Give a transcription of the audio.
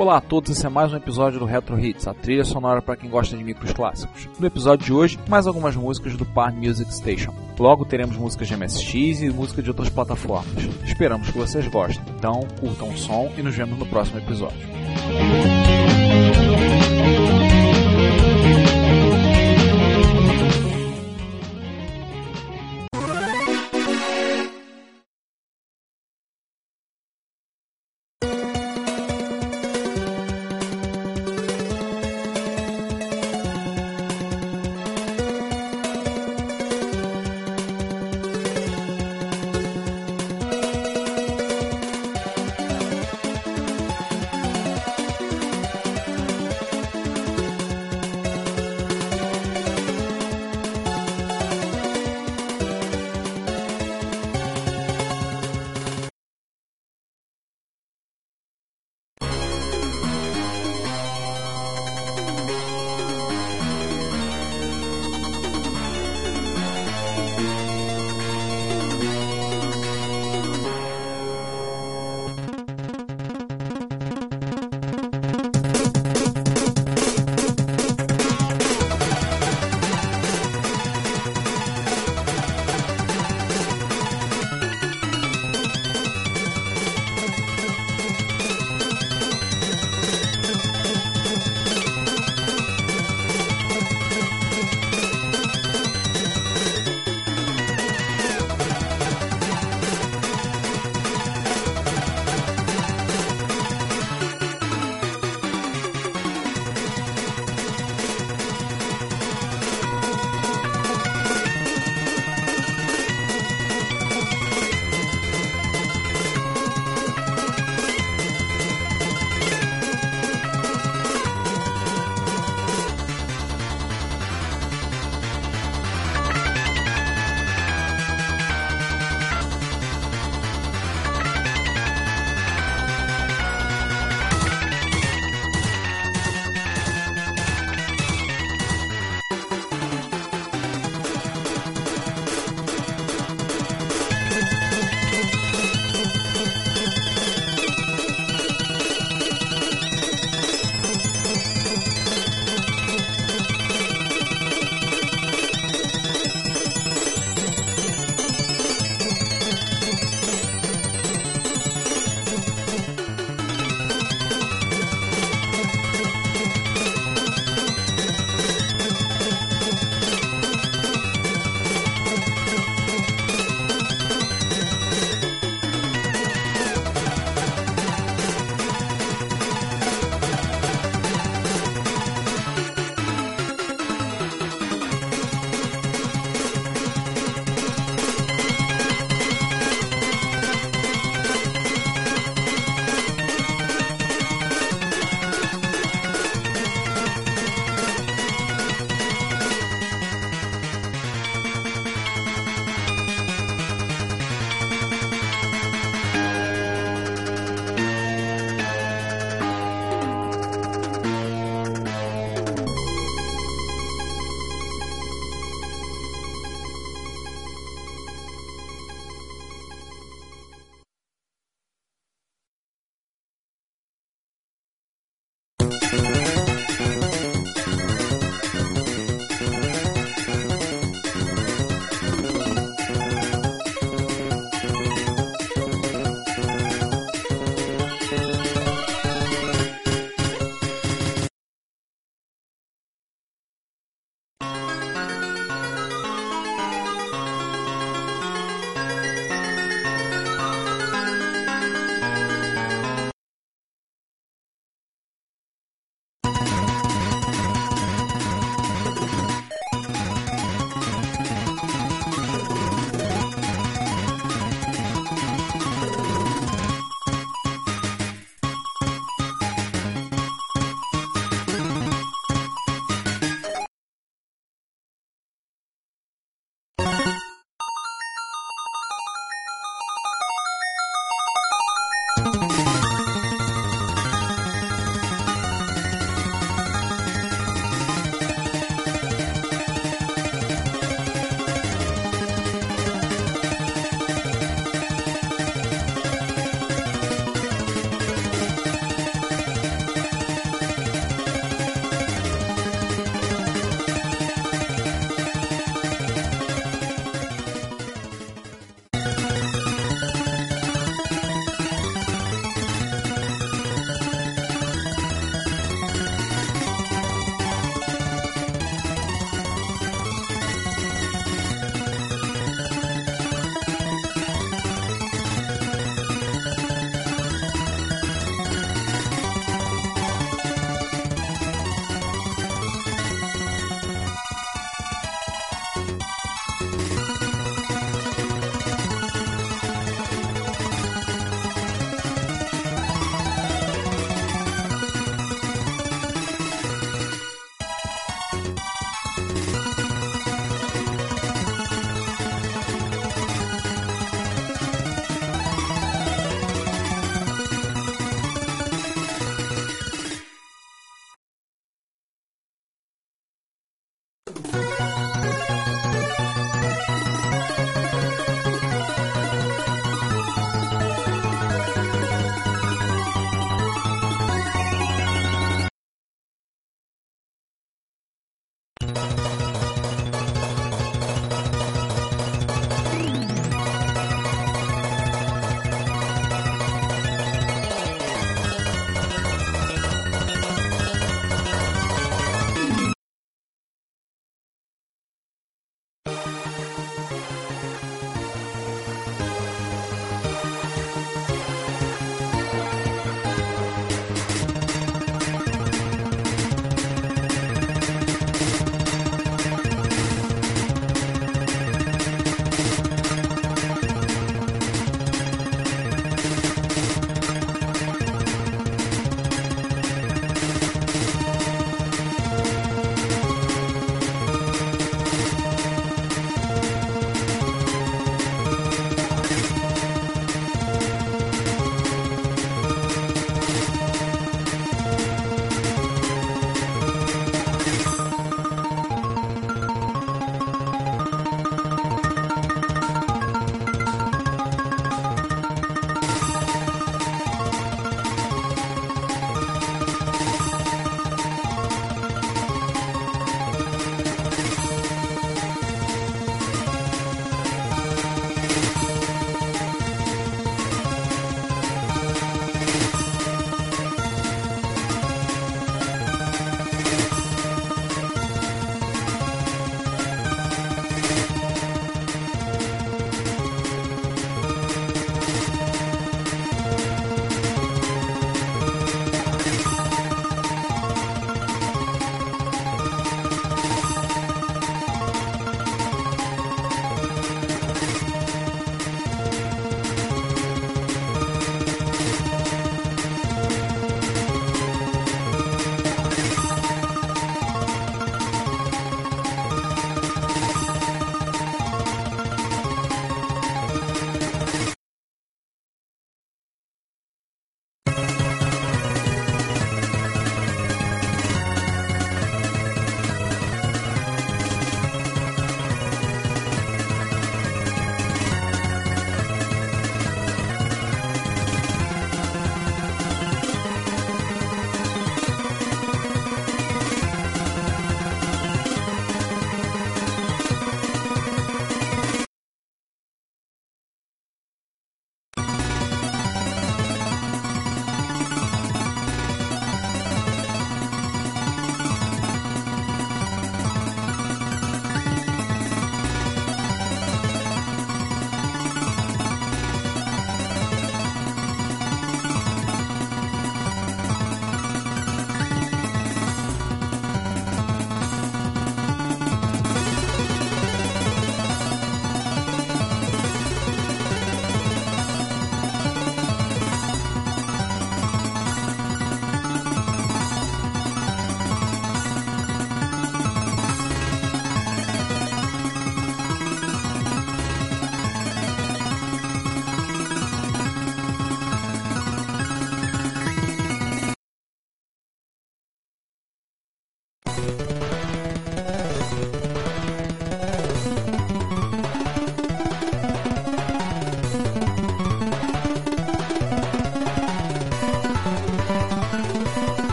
Olá a todos, esse é mais um episódio do Retro Hits, a trilha sonora para quem gosta de micros clássicos. No episódio de hoje, mais algumas músicas do Par Music Station. Logo teremos músicas de MSX e música de outras plataformas. Esperamos que vocês gostem. Então, curtam o som e nos vemos no próximo episódio.